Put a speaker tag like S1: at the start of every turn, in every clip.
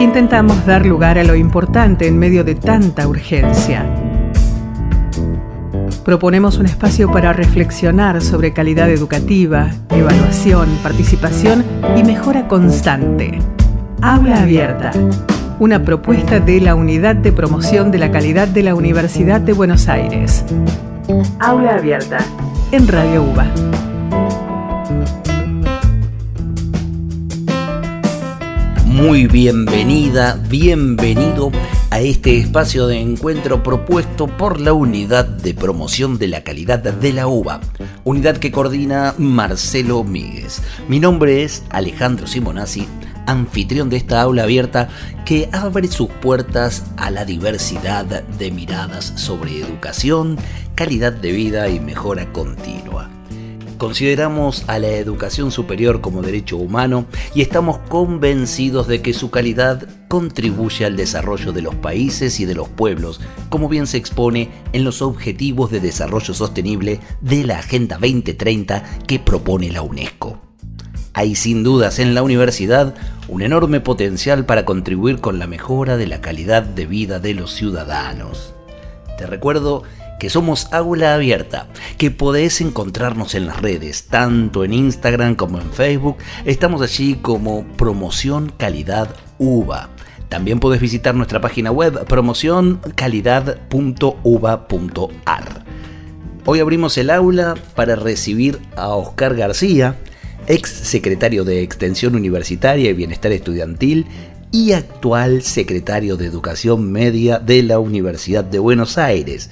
S1: intentamos dar lugar a lo importante en medio de tanta urgencia. Proponemos un espacio para reflexionar sobre calidad educativa, evaluación, participación y mejora constante. Aula Abierta, una propuesta de la Unidad de Promoción de la Calidad de la Universidad de Buenos Aires. Aula Abierta, en Radio UBA.
S2: Muy bienvenida, bienvenido a este espacio de encuentro propuesto por la Unidad de Promoción de la Calidad de la UBA, unidad que coordina Marcelo Míguez. Mi nombre es Alejandro Simonazzi, anfitrión de esta aula abierta que abre sus puertas a la diversidad de miradas sobre educación, calidad de vida y mejora continua. Consideramos a la educación superior como derecho humano y estamos convencidos de que su calidad contribuye al desarrollo de los países y de los pueblos, como bien se expone en los Objetivos de Desarrollo Sostenible de la Agenda 2030 que propone la UNESCO. Hay sin dudas en la universidad un enorme potencial para contribuir con la mejora de la calidad de vida de los ciudadanos. Te recuerdo que somos Aula Abierta, que podés encontrarnos en las redes, tanto en Instagram como en Facebook. Estamos allí como Promoción Calidad UVA. También podés visitar nuestra página web promocioncalidad.uva.ar. Hoy abrimos el aula para recibir a Oscar García, ex secretario de Extensión Universitaria y Bienestar Estudiantil y actual secretario de Educación Media de la Universidad de Buenos Aires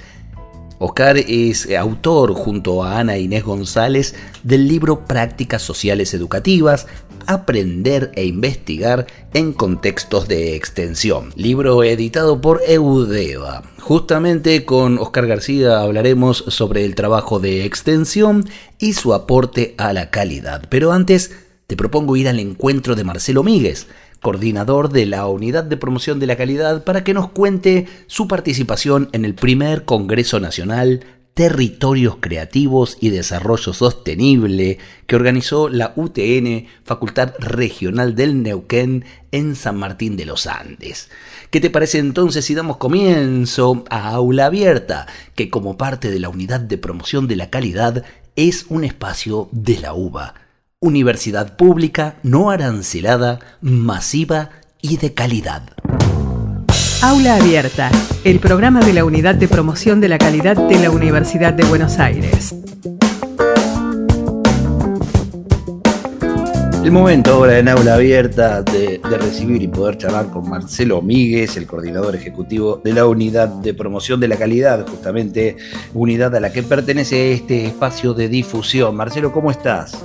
S2: Oscar es autor, junto a Ana Inés González, del libro Prácticas Sociales Educativas, Aprender e Investigar en Contextos de Extensión, libro editado por Eudeva. Justamente con Oscar García hablaremos sobre el trabajo de extensión y su aporte a la calidad. Pero antes te propongo ir al encuentro de Marcelo Míguez, coordinador de la Unidad de Promoción de la Calidad, para que nos cuente su participación en el primer Congreso Nacional Territorios Creativos y Desarrollo Sostenible que organizó la UTN, Facultad Regional del Neuquén, en San Martín de los Andes. ¿Qué te parece entonces si damos comienzo a Aula Abierta, que como parte de la Unidad de Promoción de la Calidad es un espacio de la UBA? Universidad pública, no arancelada, masiva y de calidad.
S1: Aula Abierta, el programa de la Unidad de Promoción de la Calidad de la Universidad de Buenos Aires.
S2: El momento ahora en aula abierta de, recibir y poder charlar con Marcelo Míguez, el coordinador ejecutivo de la unidad de promoción de la calidad, justamente unidad a la que pertenece este espacio de difusión. Marcelo, ¿cómo estás?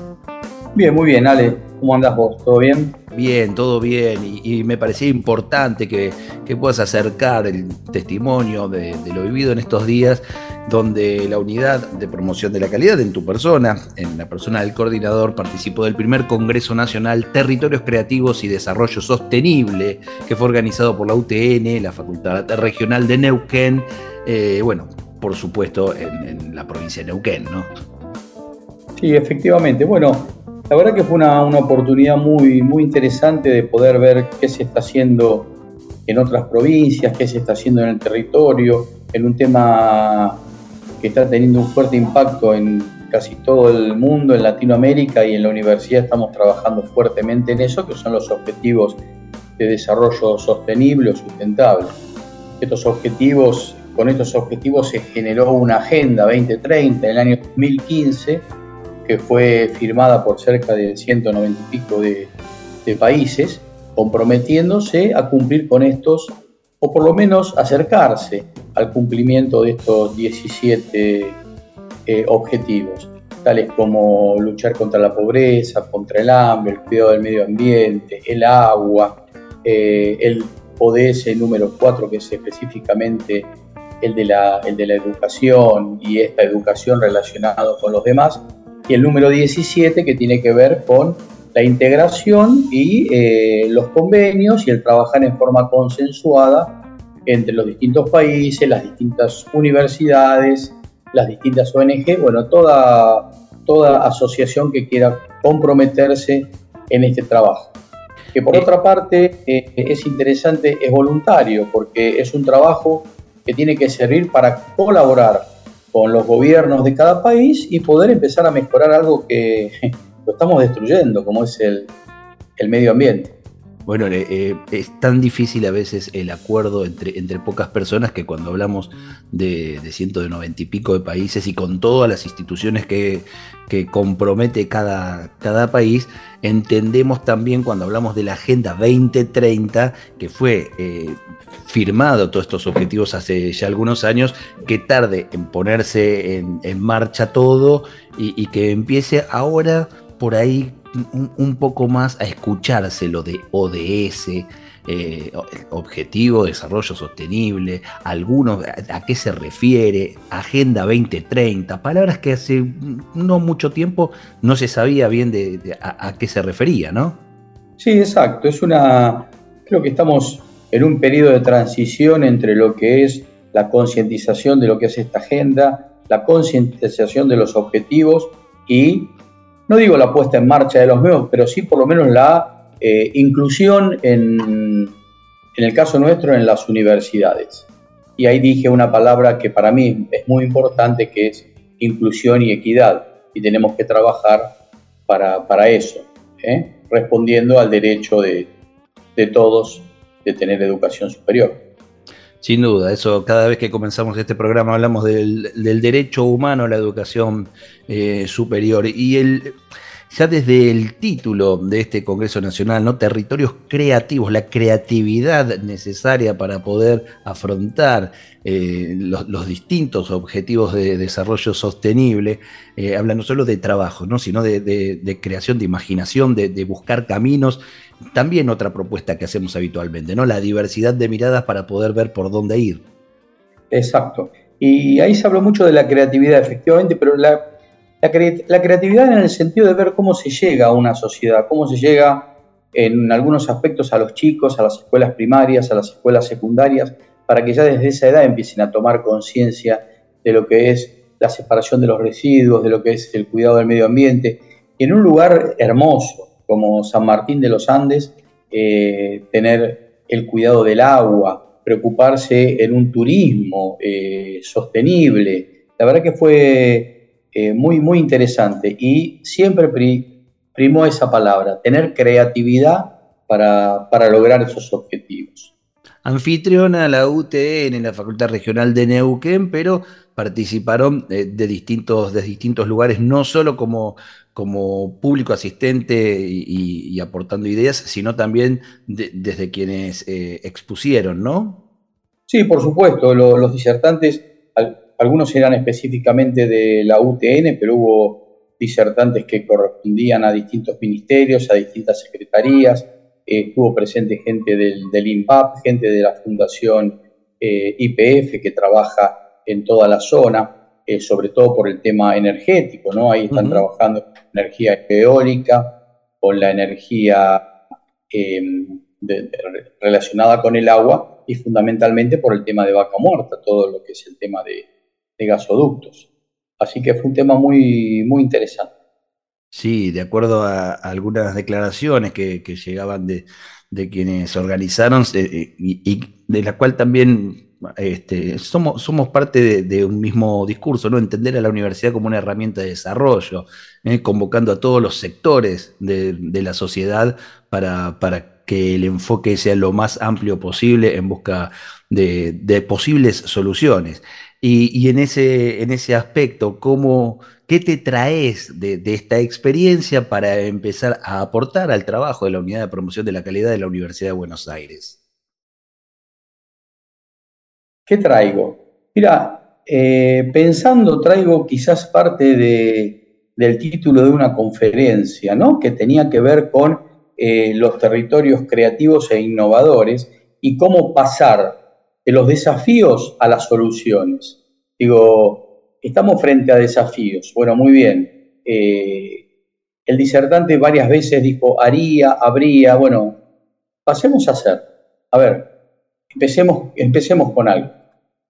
S3: Bien, muy bien, Ale. ¿Cómo andas vos? ¿Todo bien?
S2: Bien, todo bien. Y, me parecía importante que, puedas acercar el testimonio de, lo vivido en estos días, donde la unidad de promoción de la calidad en tu persona, en la persona del coordinador, participó del primer Congreso Nacional Territorios Creativos y Desarrollo Sostenible, que fue organizado por la UTN, la Facultad Regional de Neuquén, eh, bueno, por supuesto en, en la provincia de Neuquén, ¿no?
S3: Sí, efectivamente. Bueno, la verdad que fue una, oportunidad muy, muy interesante de poder ver qué se está haciendo en otras provincias, qué se está haciendo en el territorio, en un tema que está teniendo un fuerte impacto en casi todo el mundo, en Latinoamérica y en la universidad estamos trabajando fuertemente en eso, que son los objetivos de desarrollo sostenible o sustentable. Estos objetivos, con estos objetivos se generó una agenda 2030 en el año 2015 que fue firmada por cerca de 190 y pico de, países, comprometiéndose a cumplir con estos, o por lo menos acercarse al cumplimiento de estos 17 eh, objetivos, tales como luchar contra la pobreza, contra el hambre, el cuidado del medio ambiente, el agua, eh, el ODS número 4, que es específicamente el de, la, el de la educación y esta educación relacionada con los demás, y el número 17 que tiene que ver con la integración y eh, los convenios y el trabajar en forma consensuada entre los distintos países, las distintas universidades, las distintas ONG, bueno, toda, toda asociación que quiera comprometerse en este trabajo. que por otra parte eh, es interesante, es voluntario, porque es un trabajo que tiene que servir para colaborar con los gobiernos de cada país y poder empezar a mejorar algo que lo estamos destruyendo, como es el, el medio ambiente.
S2: Bueno, eh, es tan difícil a veces el acuerdo entre, entre pocas personas que cuando hablamos de, de ciento de noventa y pico de países y con todas las instituciones que, compromete cada, cada país, entendemos también cuando hablamos de la Agenda 2030, que fue eh, firmado todos estos objetivos hace ya algunos años, que tarde en ponerse en, marcha todo y que empiece ahora por ahí un, poco más a escucharse lo de ODS, eh, Objetivo de Desarrollo Sostenible, algunos, a, qué se refiere, Agenda 2030, palabras que hace no mucho tiempo no se sabía bien a, qué se refería, ¿no?
S3: Sí, exacto, es una, creo que estamos en un periodo de transición entre lo que es la concientización de lo que es esta agenda, la concientización de los objetivos y no digo la puesta en marcha de los medios, pero sí por lo menos la eh, inclusión en, en el caso nuestro en las universidades. Y ahí dije una palabra que para mí es muy importante, que es inclusión y equidad. Y tenemos que trabajar para, para eso, ¿eh? respondiendo al derecho de, de todos de tener educación superior.
S2: Sin duda, eso cada vez que comenzamos este programa hablamos del, derecho humano a la educación eh, superior. Y el, ya desde el título de este Congreso Nacional, ¿no? Territorios creativos, la creatividad necesaria para poder afrontar eh, los, distintos objetivos de desarrollo sostenible, eh, habla no solo de trabajo, ¿no? sino de, creación, de imaginación, de, de buscar caminos también otra propuesta que hacemos habitualmente, ¿no? La diversidad de miradas para poder ver por dónde ir.
S3: Exacto. Y ahí se habló mucho de la creatividad, efectivamente, pero la, la, creatividad en el sentido de ver cómo se llega a una sociedad, cómo se llega en algunos aspectos a los chicos, a las escuelas primarias, a las escuelas secundarias, para que ya desde esa edad empiecen a tomar conciencia de lo que es la separación de los residuos, de lo que es el cuidado del medio ambiente, en un lugar hermoso, como San Martín de los Andes, eh, tener el cuidado del agua, preocuparse en un turismo eh, sostenible. La verdad que fue eh, muy, muy interesante y siempre primó esa palabra, tener creatividad para, para lograr esos objetivos
S2: anfitriona la UTN en la Facultad Regional de Neuquén, pero participaron de, distintos, de distintos lugares, no solo como, como público asistente y, aportando ideas, sino también desde quienes eh, expusieron, ¿no?
S3: Sí, por supuesto. los disertantes, algunos eran específicamente de la UTN, pero hubo disertantes que correspondían a distintos ministerios, a distintas secretarías. Estuvo presente gente del, del INPAP, gente de la Fundación eh, IPF que trabaja en toda la zona. Eh, sobre todo por el tema energético, ¿no? Ahí están trabajando con energía eólica, con la energía em, relacionada con el agua y fundamentalmente por el tema de vaca muerta, todo lo que es el tema de, gasoductos. Así que fue un tema muy, muy interesante.
S2: Sí, de acuerdo a, algunas declaraciones que, llegaban de, quienes organizaron eh, y, de la cual también este, somos, parte de, un mismo discurso, ¿no? Entender a la universidad como una herramienta de desarrollo, ¿eh? convocando a todos los sectores de, la sociedad para, que el enfoque sea lo más amplio posible en busca de, posibles soluciones. Y, en, ese, aspecto, ¿cómo, ¿qué te traes de, de esta experiencia para empezar a aportar al trabajo de la Unidad de Promoción de la Calidad de la Universidad de Buenos Aires?
S3: ¿Qué traigo? Mira, eh, pensando, traigo quizás parte del título de una conferencia, ¿no? Que tenía que ver con eh, los territorios creativos e innovadores y cómo pasar de los desafíos a las soluciones. Digo, estamos frente a desafíos. Bueno, muy bien. Eh, el disertante varias veces dijo haría, habría. Bueno, pasemos a hacer. A ver, empecemos, empecemos con algo.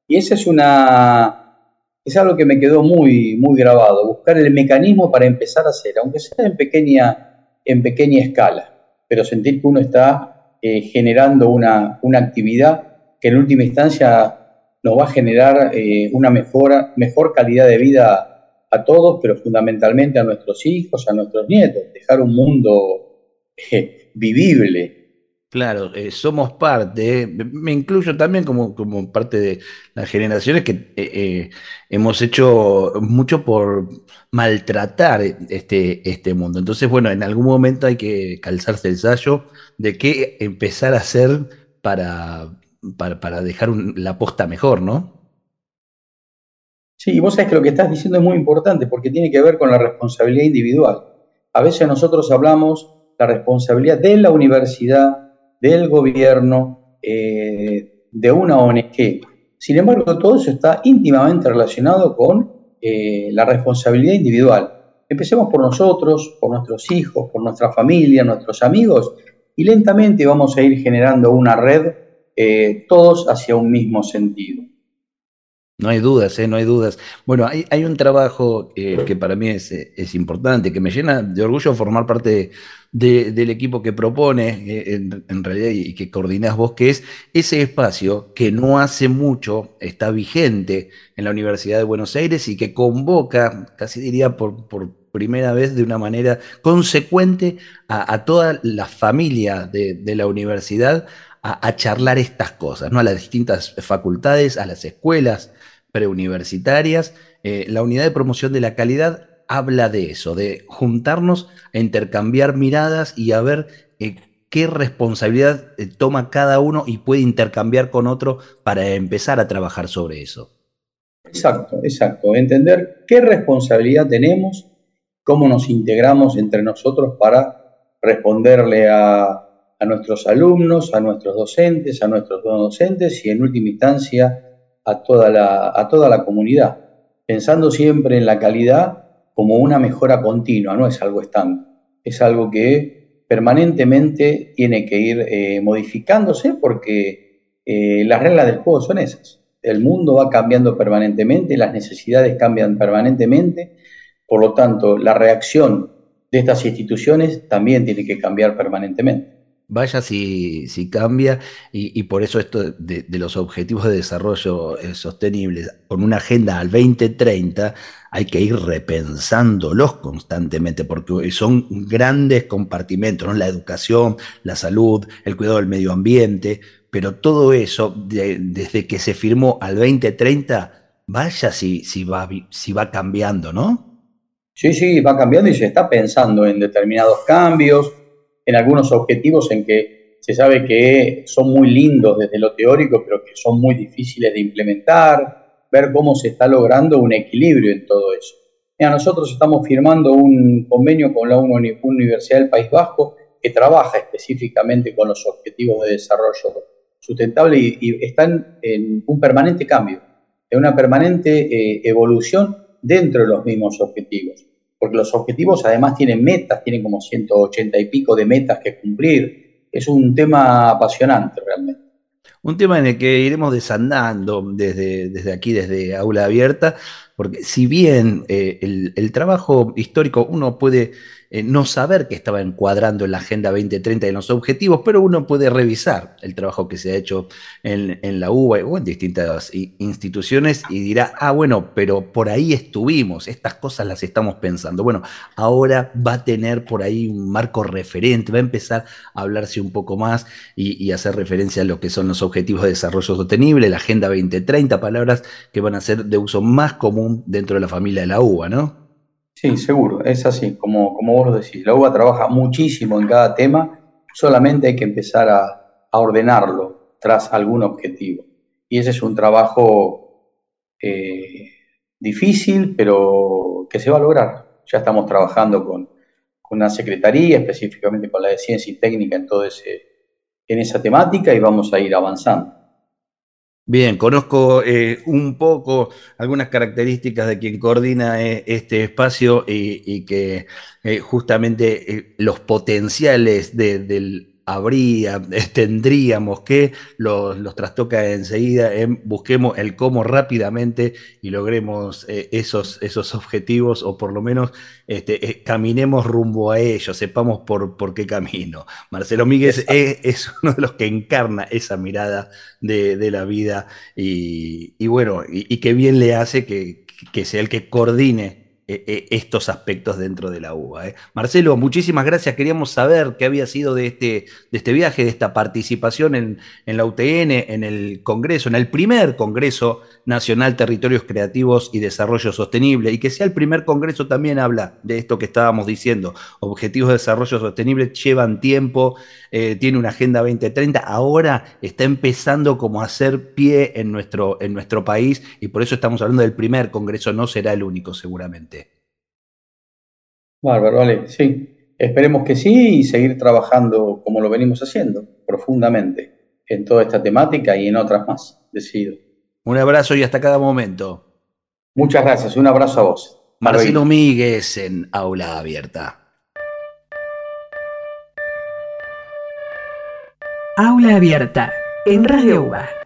S3: Y esa es una, es algo que me quedó muy, muy grabado, buscar el mecanismo para empezar a hacer, aunque sea en pequeña, en pequeña escala. pero sentir que uno está eh, generando una, una, actividad que en última instancia nos va a generar eh, una mejora, mejor calidad de vida a todos, pero fundamentalmente a nuestros hijos, a nuestros nietos, dejar un mundo eh, vivible,
S2: Claro, eh, somos parte, me incluyo también como, como, parte de las generaciones que eh, eh, hemos hecho mucho por maltratar este, este mundo. Entonces, bueno, en algún momento hay que calzarse el sallo de qué empezar a hacer para, para, dejar la posta mejor, ¿no?
S3: Sí, vos sabés que lo que estás diciendo es muy importante porque tiene que ver con la responsabilidad individual. A veces nosotros hablamos la responsabilidad de la universidad, del gobierno, eh, de una ONG. Sin embargo, todo eso está íntimamente relacionado con eh, la responsabilidad individual. Empecemos por nosotros, por nuestros hijos, por nuestra familia, nuestros amigos, y lentamente vamos a ir generando una red eh, todos hacia un mismo sentido.
S2: No hay dudas, ¿eh? no hay dudas. Bueno, hay, hay un trabajo que para mí es, es, importante, que me llena de orgullo formar parte del equipo que propone, eh, en, realidad, y que coordinás vos, que es ese espacio que no hace mucho está vigente en la Universidad de Buenos Aires y que convoca, casi diría por, por primera vez de una manera consecuente a, toda la familia de, la universidad a, charlar estas cosas, ¿no? a las distintas facultades, a las escuelas preuniversitarias. Eh, la unidad de promoción de la calidad habla de eso, de juntarnos a intercambiar miradas y a ver eh, qué responsabilidad eh, toma cada uno y puede intercambiar con otro para empezar a trabajar sobre eso.
S3: Exacto, exacto. Entender qué responsabilidad tenemos, cómo nos integramos entre nosotros para responderle a, nuestros alumnos, a nuestros docentes, a nuestros no docentes y en última instancia a toda la, a toda la comunidad, pensando siempre en la calidad como una mejora continua, no es algo estándar, es algo que permanentemente tiene que ir eh, modificándose porque eh, las reglas del juego son esas. El mundo va cambiando permanentemente, las necesidades cambian permanentemente, por lo tanto, la reacción de estas instituciones también tiene que cambiar permanentemente
S2: vaya si, cambia y, por eso esto de, los objetivos de desarrollo eh, sostenible con una agenda al 2030 hay que ir repensándolos constantemente porque son grandes compartimentos, la educación, la salud, el cuidado del medio ambiente, pero todo eso desde que se firmó al 2030, vaya si, si, va, si va cambiando, ¿no?
S3: Sí, sí, va cambiando y se está pensando en determinados cambios en algunos objetivos en que se sabe que son muy lindos desde lo teórico, pero que son muy difíciles de implementar, ver cómo se está logrando un equilibrio en todo eso. Mira, nosotros estamos firmando un convenio con la Universidad del País Vasco que trabaja específicamente con los objetivos de desarrollo sustentable y, están en un permanente cambio, en una permanente eh, evolución dentro de los mismos objetivos porque los objetivos además tienen metas, tienen como 180 y pico de metas que cumplir. Es un tema apasionante realmente.
S2: Un tema en el que iremos desandando desde, desde aquí, desde Aula Abierta, porque si bien eh, el, el, trabajo histórico uno puede eh, no saber que estaba encuadrando en la Agenda 2030 en los objetivos, pero uno puede revisar el trabajo que se ha hecho en, la UBA o en distintas instituciones y dirá, ah, bueno, pero por ahí estuvimos, estas cosas las estamos pensando. Bueno, ahora va a tener por ahí un marco referente, va a empezar a hablarse un poco más y, y hacer referencia a lo que son los objetivos de desarrollo sostenible, la Agenda 2030, palabras que van a ser de uso más común dentro de la familia de la UBA, ¿no?
S3: Sí, seguro, es así, como, como vos lo decís. La UBA trabaja muchísimo en cada tema, solamente hay que empezar a, ordenarlo tras algún objetivo. Y ese es un trabajo eh, difícil, pero que se va a lograr. Ya estamos trabajando con, con, una secretaría, específicamente con la de Ciencia y Técnica en, todo ese, en esa temática y vamos a ir avanzando.
S2: Bien, conozco eh, un poco algunas características de quien coordina eh, este espacio y, que eh, justamente los potenciales de, habría, tendríamos que, los, los trastoca enseguida, en, busquemos el cómo rápidamente y logremos eh, esos, esos objetivos o por lo menos este, eh, caminemos rumbo a ellos, sepamos por, por qué camino. Marcelo Míguez es, uno de los que encarna esa mirada de, la vida y, bueno, y, y, qué bien le hace que, que sea el que coordine estos aspectos dentro de la UBA. ¿eh? Marcelo, muchísimas gracias. Queríamos saber qué había sido de este, de este viaje, de esta participación en, en, la UTN, en el Congreso, en el primer Congreso Nacional Territorios Creativos y Desarrollo Sostenible, y que sea el primer Congreso también habla de esto que estábamos diciendo. Objetivos de Desarrollo Sostenible llevan tiempo, eh, tiene una Agenda 2030, ahora está empezando como a hacer pie en nuestro, en nuestro país, y por eso estamos hablando del primer Congreso, no será el único seguramente.
S3: Bárbaro, vale, sí. Esperemos que sí y seguir trabajando como lo venimos haciendo, profundamente, en toda esta temática y en otras más, decido.
S2: Un abrazo y hasta cada momento.
S3: Muchas gracias, un abrazo a vos.
S2: Marcelo Míguez en Aula Abierta.
S1: Aula Abierta, en Radio UBA.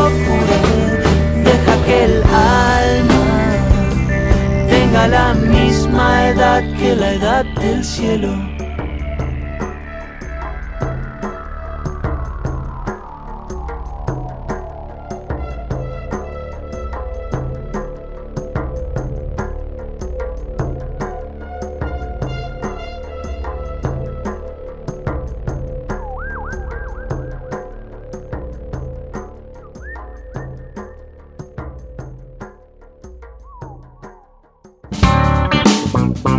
S4: el alma tenga la misma edad que la edad del cielo.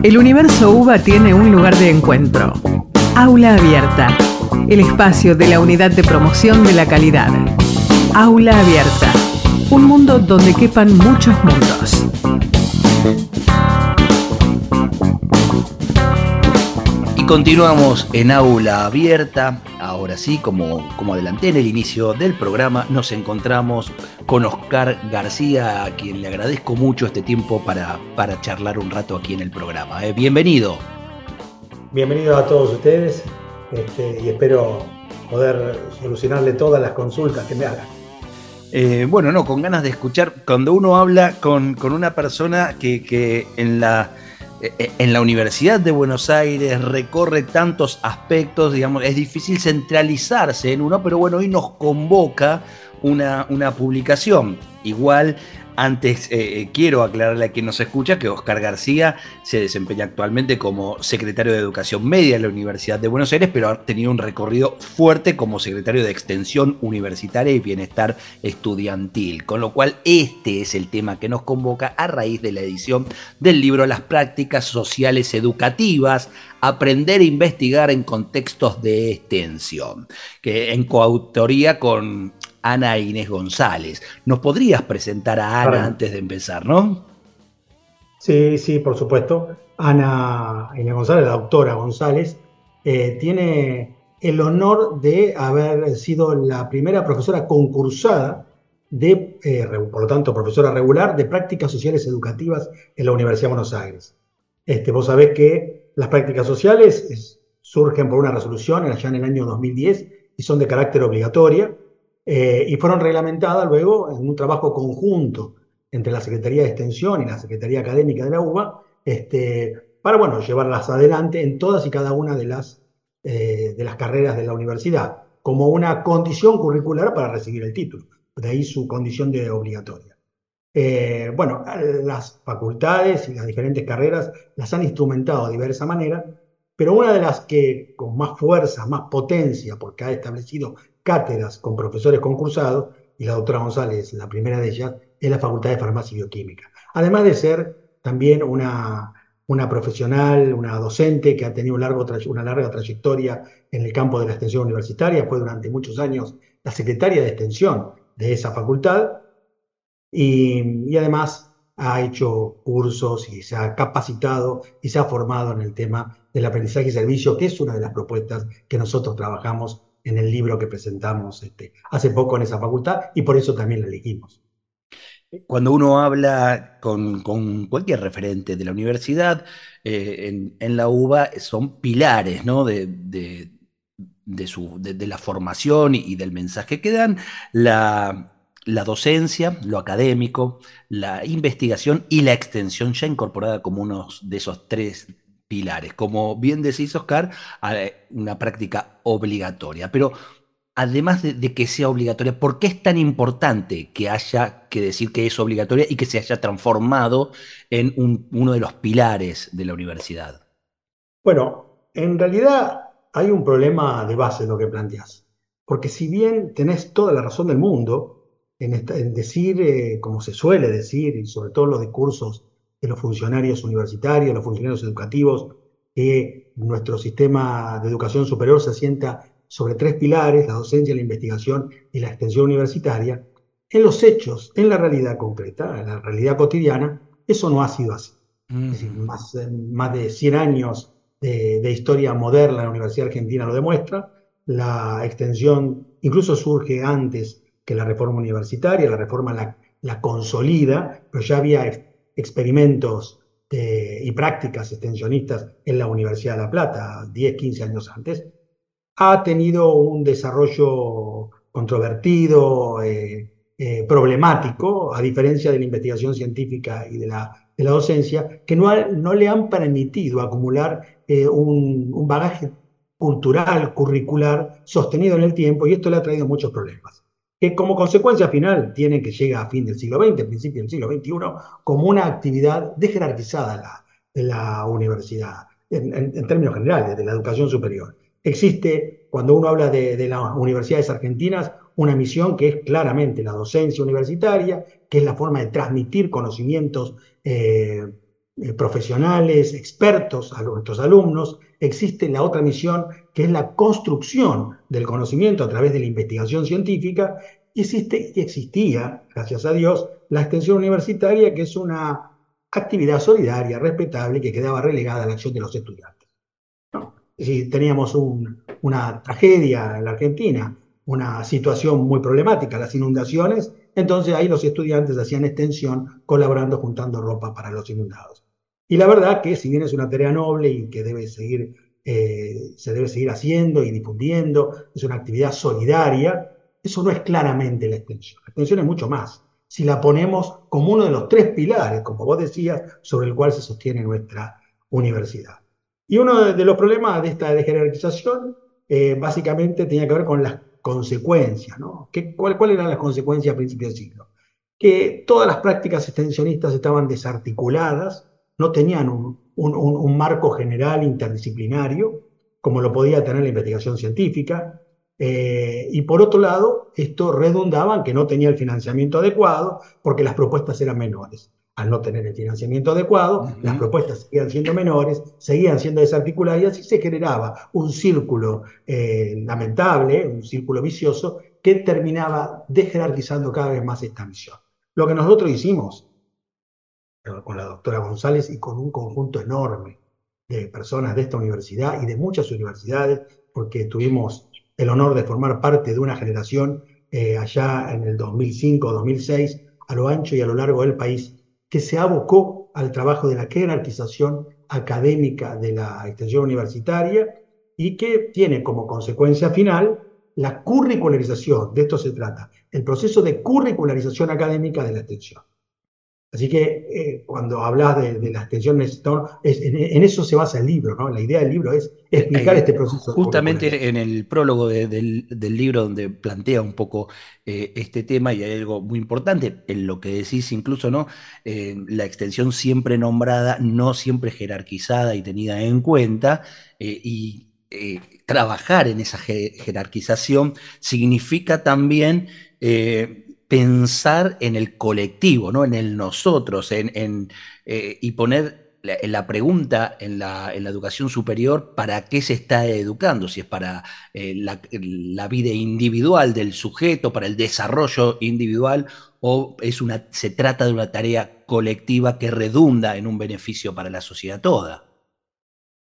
S1: El universo UBA tiene un lugar de encuentro. Aula Abierta, el espacio de la Unidad de Promoción de la Calidad. Aula Abierta, Un mundo donde quepan muchos mundos.
S2: Y continuamos en aula abierta. Ahora sí, como, como adelanté en el inicio del programa, nos encontramos con Oscar García, a quien le agradezco mucho este tiempo para, para charlar un rato aquí en el programa. ¿eh? Bienvenido.
S5: Bienvenido a todos ustedes este, y espero poder solucionarle todas las consultas que me hagan.
S2: Eh, bueno, no, con ganas de escuchar, cuando uno habla con, una persona que, en, la, en la Universidad de Buenos Aires recorre tantos aspectos, digamos, es difícil centralizarse en uno, pero bueno, hoy nos convoca una, una publicación. Igual antes, eh, eh, quiero aclararle a quien nos escucha que Oscar García se desempeña actualmente como secretario de Educación Media en la Universidad de Buenos Aires, pero ha tenido un recorrido fuerte como secretario de Extensión Universitaria y Bienestar Estudiantil. Con lo cual, este es el tema que nos convoca a raíz de la edición del libro Las prácticas sociales educativas, aprender e investigar en contextos de extensión, que en coautoría con Ana Inés González. ¿Nos podrías presentar a Ana antes de empezar, no?
S5: Sí, sí, por supuesto. Ana Inés González, la doctora González, eh, tiene el honor de haber sido la primera profesora concursada de, eh, por lo tanto, profesora regular de prácticas sociales educativas en la Universidad de Buenos Aires. Este, vos sabés que las prácticas sociales surgen por una resolución allá en el año 2010 y son de carácter obligatoria. Eh, y fueron reglamentadas luego en un trabajo conjunto entre la Secretaría de Extensión y la Secretaría Académica de la UBA, este, para bueno, llevarlas adelante en todas y cada una de las, eh, de las carreras de la universidad, como una condición curricular para recibir el título, de ahí su condición de obligatoria. Eh, bueno, las facultades y las diferentes carreras las han instrumentado de diversa manera, pero una de las que con más fuerza, más potencia, porque ha establecido cátedras con profesores concursados, y la doctora González, la primera de ellas, es la Facultad de Farmacia y Bioquímica. Además de ser también una, una profesional, una docente que ha tenido una larga trayectoria en el campo de la extensión universitaria, fue durante muchos años la secretaria de extensión de esa facultad, y, y además ha hecho cursos y se ha capacitado y se ha formado en el tema del aprendizaje y servicio, que es una de las propuestas que nosotros trabajamos en el libro que presentamos este, hace poco en esa facultad y por eso también la elegimos.
S2: Cuando uno habla con, cualquier referente de la universidad, eh, en, la UBA son pilares ¿no? de, de, su, de, la formación y, del mensaje que dan, la, la docencia, lo académico, la investigación y la extensión ya incorporada como uno de esos tres pilares. Como bien decís, Oscar, una práctica obligatoria. Pero además de, que sea obligatoria, ¿por qué es tan importante que haya que decir que es obligatoria y que se haya transformado en uno de los pilares de la universidad?
S5: Bueno, en realidad hay un problema de base en lo que planteas. Porque si bien tenés toda la razón del mundo en, decir, eh, como se suele decir, y sobre todo los discursos de los funcionarios universitarios, los funcionarios educativos, que nuestro sistema de educación superior se asienta sobre tres pilares, la docencia, la investigación y la extensión universitaria, en los hechos, en la realidad concreta, en la realidad cotidiana, eso no ha sido así. Es decir, más, más, de 100 años de, historia moderna en la Universidad Argentina lo demuestra, la extensión incluso surge antes que la reforma universitaria, la reforma la, la consolida, pero ya había experimentos y prácticas extensionistas en la Universidad de La Plata, 10, 15 años antes, ha tenido un desarrollo controvertido, eh, eh, problemático, a diferencia de la investigación científica y de la, de la docencia, que no, no, le han permitido acumular eh, un, un bagaje cultural, curricular, sostenido en el tiempo, y esto le ha traído muchos problemas que como consecuencia final tiene que llegar a fin del siglo XX, principio del siglo XXI, como una actividad desjerarquizada de la, universidad, en, términos generales, de la educación superior. Existe, cuando uno habla de, las universidades argentinas, una misión que es claramente la docencia universitaria, que es la forma de transmitir conocimientos eh, eh, profesionales, expertos a nuestros alumnos. Existe la otra misión, que es la construcción del conocimiento a través de la investigación científica, existe y existía, gracias a Dios, la extensión universitaria, que es una actividad solidaria, respetable, que quedaba relegada a la acción de los estudiantes. Si teníamos una tragedia en la Argentina, una situación muy problemática, las inundaciones, entonces ahí los estudiantes hacían extensión colaborando juntando ropa para los inundados. Y la verdad que si bien es una tarea noble y que debe seguir, eh, se debe seguir haciendo y difundiendo, es una actividad solidaria, eso no es claramente la extensión. La extensión es mucho más. Si la ponemos como uno de los tres pilares, como vos decías, sobre el cual se sostiene nuestra universidad. Y uno de los problemas de esta jerarquización eh, básicamente tenía que ver con las consecuencias. ¿no? ¿Qué, cuál, ¿Cuáles eran las consecuencias a principios del siglo? Que todas las prácticas extensionistas estaban desarticuladas, no tenían un, un, marco general interdisciplinario, como lo podía tener la investigación científica, eh, y por otro lado, esto redundaba en que no tenía el financiamiento adecuado porque las propuestas eran menores al no tener el financiamiento adecuado, las propuestas seguían siendo menores, seguían siendo desarticuladas y así se generaba un círculo eh, lamentable, un círculo vicioso que terminaba dejerarquizando cada vez más esta misión. Lo que nosotros hicimos con la doctora González y con un conjunto enorme de personas de esta universidad y de muchas universidades, porque tuvimos el honor de formar parte de una generación eh, allá en el 2005-2006, a lo ancho y a lo largo del país, que se abocó al trabajo de la jerarquización académica de la extensión universitaria y que tiene como consecuencia final la curricularización, de esto se trata, el proceso de curricularización académica de la extensión. Así que eh, cuando hablas de, las tensiones, en, eso se basa el libro, ¿no? La idea del libro es explicar eh, este proceso.
S2: Justamente en el prólogo del, libro donde plantea un poco eh, este tema y hay algo muy importante, en lo que decís incluso, ¿no? la extensión siempre nombrada, no siempre jerarquizada y tenida en cuenta, y trabajar en esa jerarquización significa también pensar en el colectivo, ¿no? en el nosotros, en, eh, y poner la, pregunta en la, educación superior, ¿para qué se está educando? Si es para eh, la, vida individual del sujeto, para el desarrollo individual, o es una, se trata de una tarea colectiva que redunda en un beneficio para la sociedad toda.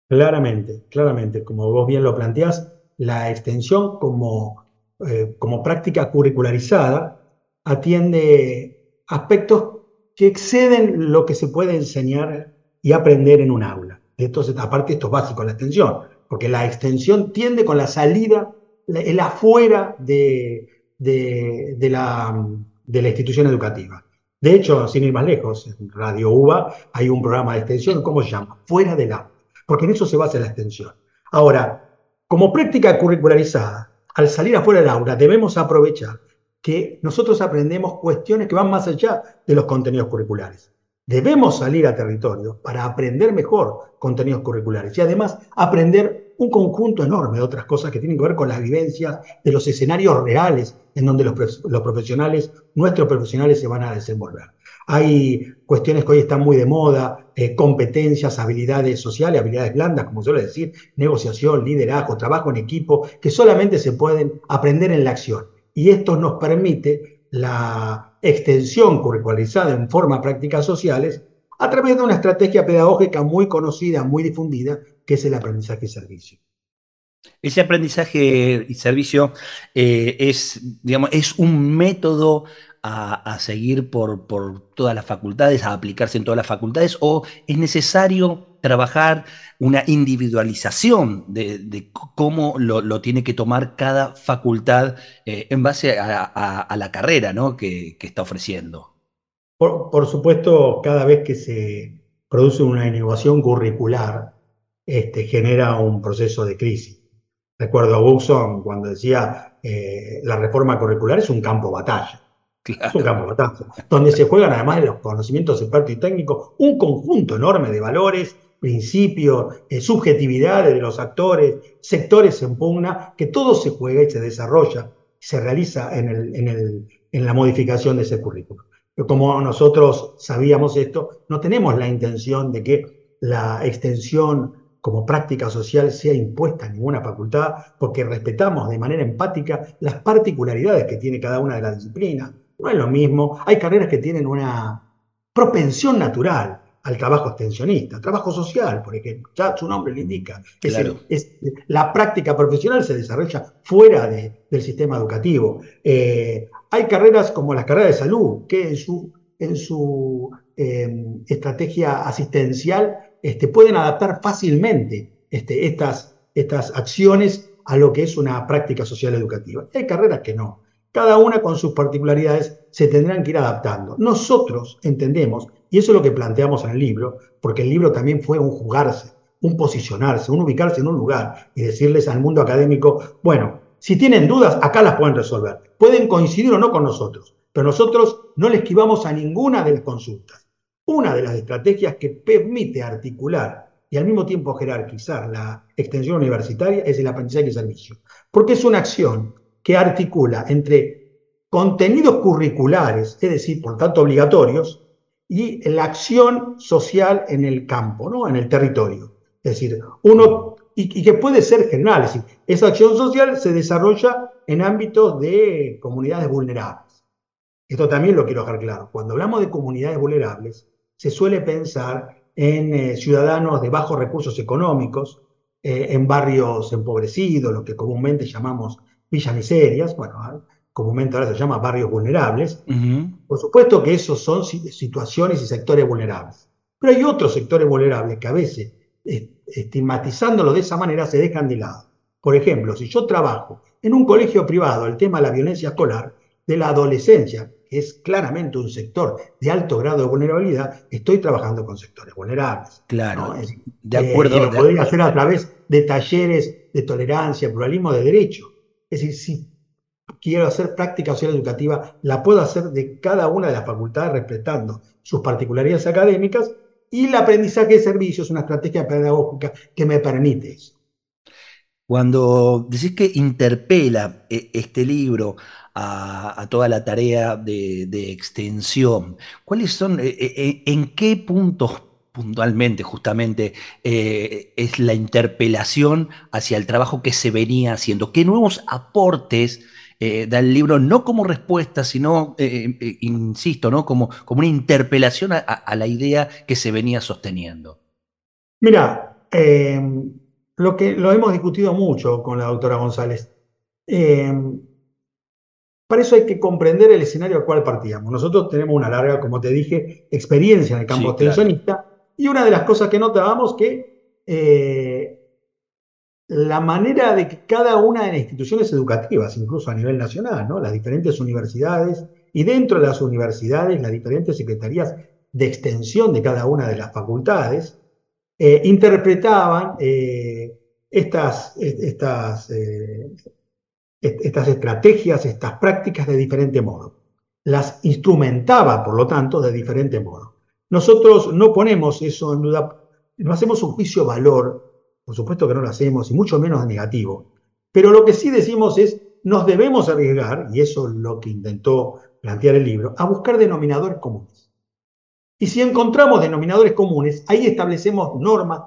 S5: Claramente, claramente, como vos bien lo planteás, la extensión como, eh, como práctica curricularizada atiende aspectos que exceden lo que se puede enseñar y aprender en un aula. Entonces, aparte esto es básico, la extensión, porque la extensión tiende con la salida, el afuera de, de, la, de la institución educativa. De hecho, sin ir más lejos, en Radio UBA hay un programa de extensión, ¿cómo se llama? Fuera del aula, porque en eso se basa la extensión. Ahora, como práctica curricularizada, al salir afuera del aula debemos aprovechar que nosotros aprendemos cuestiones que van más allá de los contenidos curriculares. Debemos salir a territorio para aprender mejor contenidos curriculares y además aprender un conjunto enorme de otras cosas que tienen que ver con las vivencias de los escenarios reales en donde los, profesionales, nuestros profesionales se van a desenvolver. Hay cuestiones que hoy están muy de moda, eh, competencias, habilidades sociales, habilidades blandas, como suele decir, negociación, liderazgo, trabajo en equipo, que solamente se pueden aprender en la acción y esto nos permite la extensión curricularizada en forma prácticas sociales a través de una estrategia pedagógica muy conocida, muy difundida, que es el aprendizaje y servicio.
S2: Ese aprendizaje y servicio eh, es, digamos, es un método a, seguir por, por, todas las facultades, a aplicarse en todas las facultades, o es necesario trabajar una individualización de, cómo lo, tiene que tomar cada facultad eh, en base a, la carrera ¿no? que, está ofreciendo?
S5: Por, supuesto, cada vez que se produce una innovación curricular, este, genera un proceso de crisis. Recuerdo a Buxon cuando decía eh, la reforma curricular es un campo de batalla es un campo donde se juegan además de los conocimientos expertos y técnicos un conjunto enorme de valores, principios, eh, subjetividades de los actores, sectores en pugna, que todo se juega y se desarrolla, se realiza en, la modificación de ese currículo. Pero como nosotros sabíamos esto, no tenemos la intención de que la extensión como práctica social sea impuesta en ninguna facultad, porque respetamos de manera empática las particularidades que tiene cada una de las disciplinas. No es lo mismo, hay carreras que tienen una propensión natural al trabajo extensionista, trabajo social, por ejemplo, ya su nombre lo indica. Es, la práctica profesional se desarrolla fuera del sistema educativo. Eh, hay carreras como las carreras de salud, que en su, en su em, estrategia asistencial este, pueden adaptar fácilmente este, estas, estas acciones a lo que es una práctica social educativa. Hay carreras que no. Cada una con sus particularidades se tendrán que ir adaptando. Nosotros entendemos, y eso es lo que planteamos en el libro, porque el libro también fue un jugarse, un posicionarse, un ubicarse en un lugar y decirles al mundo académico, bueno, si tienen dudas, acá las pueden resolver. Pueden coincidir o no con nosotros, pero nosotros no le esquivamos a ninguna de las consultas. Una de las estrategias que permite articular y al mismo tiempo jerarquizar la extensión universitaria es el aprendizaje y servicio, porque es una acción que articula entre contenidos curriculares, es decir, por tanto obligatorios, y la acción social en el campo, ¿no? en el territorio. Es decir, uno, y, que puede ser general, es decir, esa acción social se desarrolla en ámbitos de comunidades vulnerables. Esto también lo quiero dejar claro. Cuando hablamos de comunidades vulnerables, se suele pensar en eh, ciudadanos de bajos recursos económicos, eh, en barrios empobrecidos, lo que comúnmente llamamos villas miserias, bueno, ah, comúnmente ahora se llama barrios vulnerables. Por supuesto que esos son situaciones y sectores vulnerables. Pero hay otros sectores vulnerables que a veces, estigmatizándolo de esa manera, se dejan de lado. Por ejemplo, si yo trabajo en un colegio privado, el tema de la violencia escolar, de la adolescencia, que es claramente un sector de alto grado de vulnerabilidad, estoy trabajando con sectores vulnerables.
S2: Claro, de acuerdo.
S5: Eh, lo podría hacer a través de talleres de tolerancia, pluralismo de derecho. Es decir, si quiero hacer práctica social educativa, la puedo hacer de cada una de las facultades respetando sus particularidades académicas y el aprendizaje de servicios una estrategia pedagógica que me permite eso.
S2: Cuando decís que interpela eh, este libro a, toda la tarea de, extensión, ¿cuáles son, eh, eh, en qué puntos puntualmente, justamente, es la interpelación hacia el trabajo que se venía haciendo. ¿Qué nuevos aportes eh, da el libro, no como respuesta, sino, eh, insisto, ¿no? como, como una interpelación a, la idea que se venía sosteniendo?
S5: Mira, lo que lo hemos discutido mucho con la doctora González. Para eso hay que comprender el escenario al cual partíamos. Nosotros tenemos una larga, como te dije, experiencia en el campo extensionista y una de las cosas que notábamos que eh, la manera de que cada una de las instituciones educativas, incluso a nivel nacional, las diferentes universidades y dentro de las universidades, las diferentes secretarías de extensión de cada una de las facultades, eh, interpretaban eh, estas, estas, estas estrategias, estas prácticas de diferente modo. Las instrumentaba, por lo tanto, de diferente modo. Nosotros no ponemos eso en duda, no hacemos un juicio valor, por supuesto que no lo hacemos, y mucho menos negativo, pero lo que sí decimos es, nos debemos arriesgar, y eso es lo que intentó plantear el libro, a buscar denominadores comunes. Y si encontramos denominadores comunes, ahí establecemos normas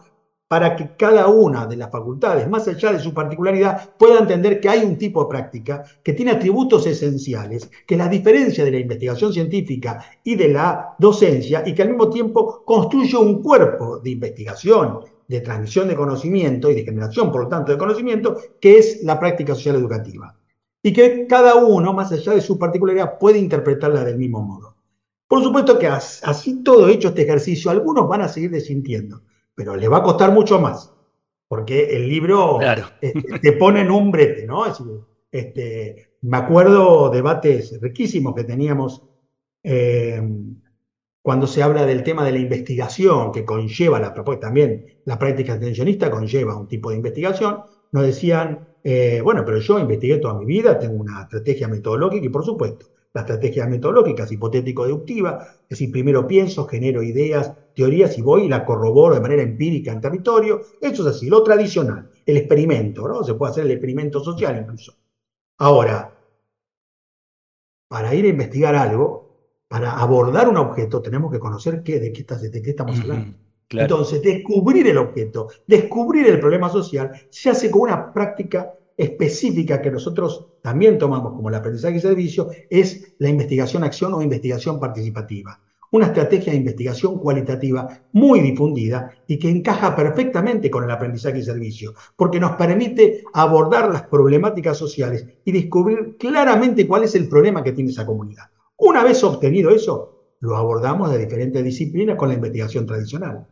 S5: para que cada una de las facultades, más allá de su particularidad, pueda entender que hay un tipo de práctica que tiene atributos esenciales, que la diferencia de la investigación científica y de la docencia, y que al mismo tiempo construye un cuerpo de investigación, de transmisión de conocimiento y de generación, por lo tanto, de conocimiento, que es la práctica social educativa. Y que cada uno, más allá de su particularidad, puede interpretarla del mismo modo. Por supuesto que así todo hecho este ejercicio, algunos van a seguir desintiendo pero le va a costar mucho más, porque el libro este, te pone en un brete, ¿no? este, me acuerdo debates riquísimos que teníamos eh, cuando se habla del tema de la investigación que conlleva la propuesta, también la práctica extensionista conlleva un tipo de investigación, nos decían, eh, bueno, pero yo investigué toda mi vida, tengo una estrategia metodológica y por supuesto, la estrategia metodológica es hipotético-deductiva, es decir, primero pienso, genero ideas, teorías y voy y la corroboro de manera empírica en territorio. Eso es así. Lo tradicional, el experimento, ¿no? Se puede hacer el experimento social incluso. Ahora, para ir a investigar algo, para abordar un objeto, tenemos que conocer qué, de, qué, de qué estamos hablando. Entonces, descubrir el objeto, descubrir el problema social, se hace con una práctica específica que nosotros también tomamos como el aprendizaje y servicio, es la investigación-acción o investigación participativa. Una estrategia de investigación cualitativa muy difundida y que encaja perfectamente con el aprendizaje y servicio, porque nos permite abordar las problemáticas sociales y descubrir claramente cuál es el problema que tiene esa comunidad. Una vez obtenido eso, lo abordamos de diferentes disciplinas con la investigación tradicional.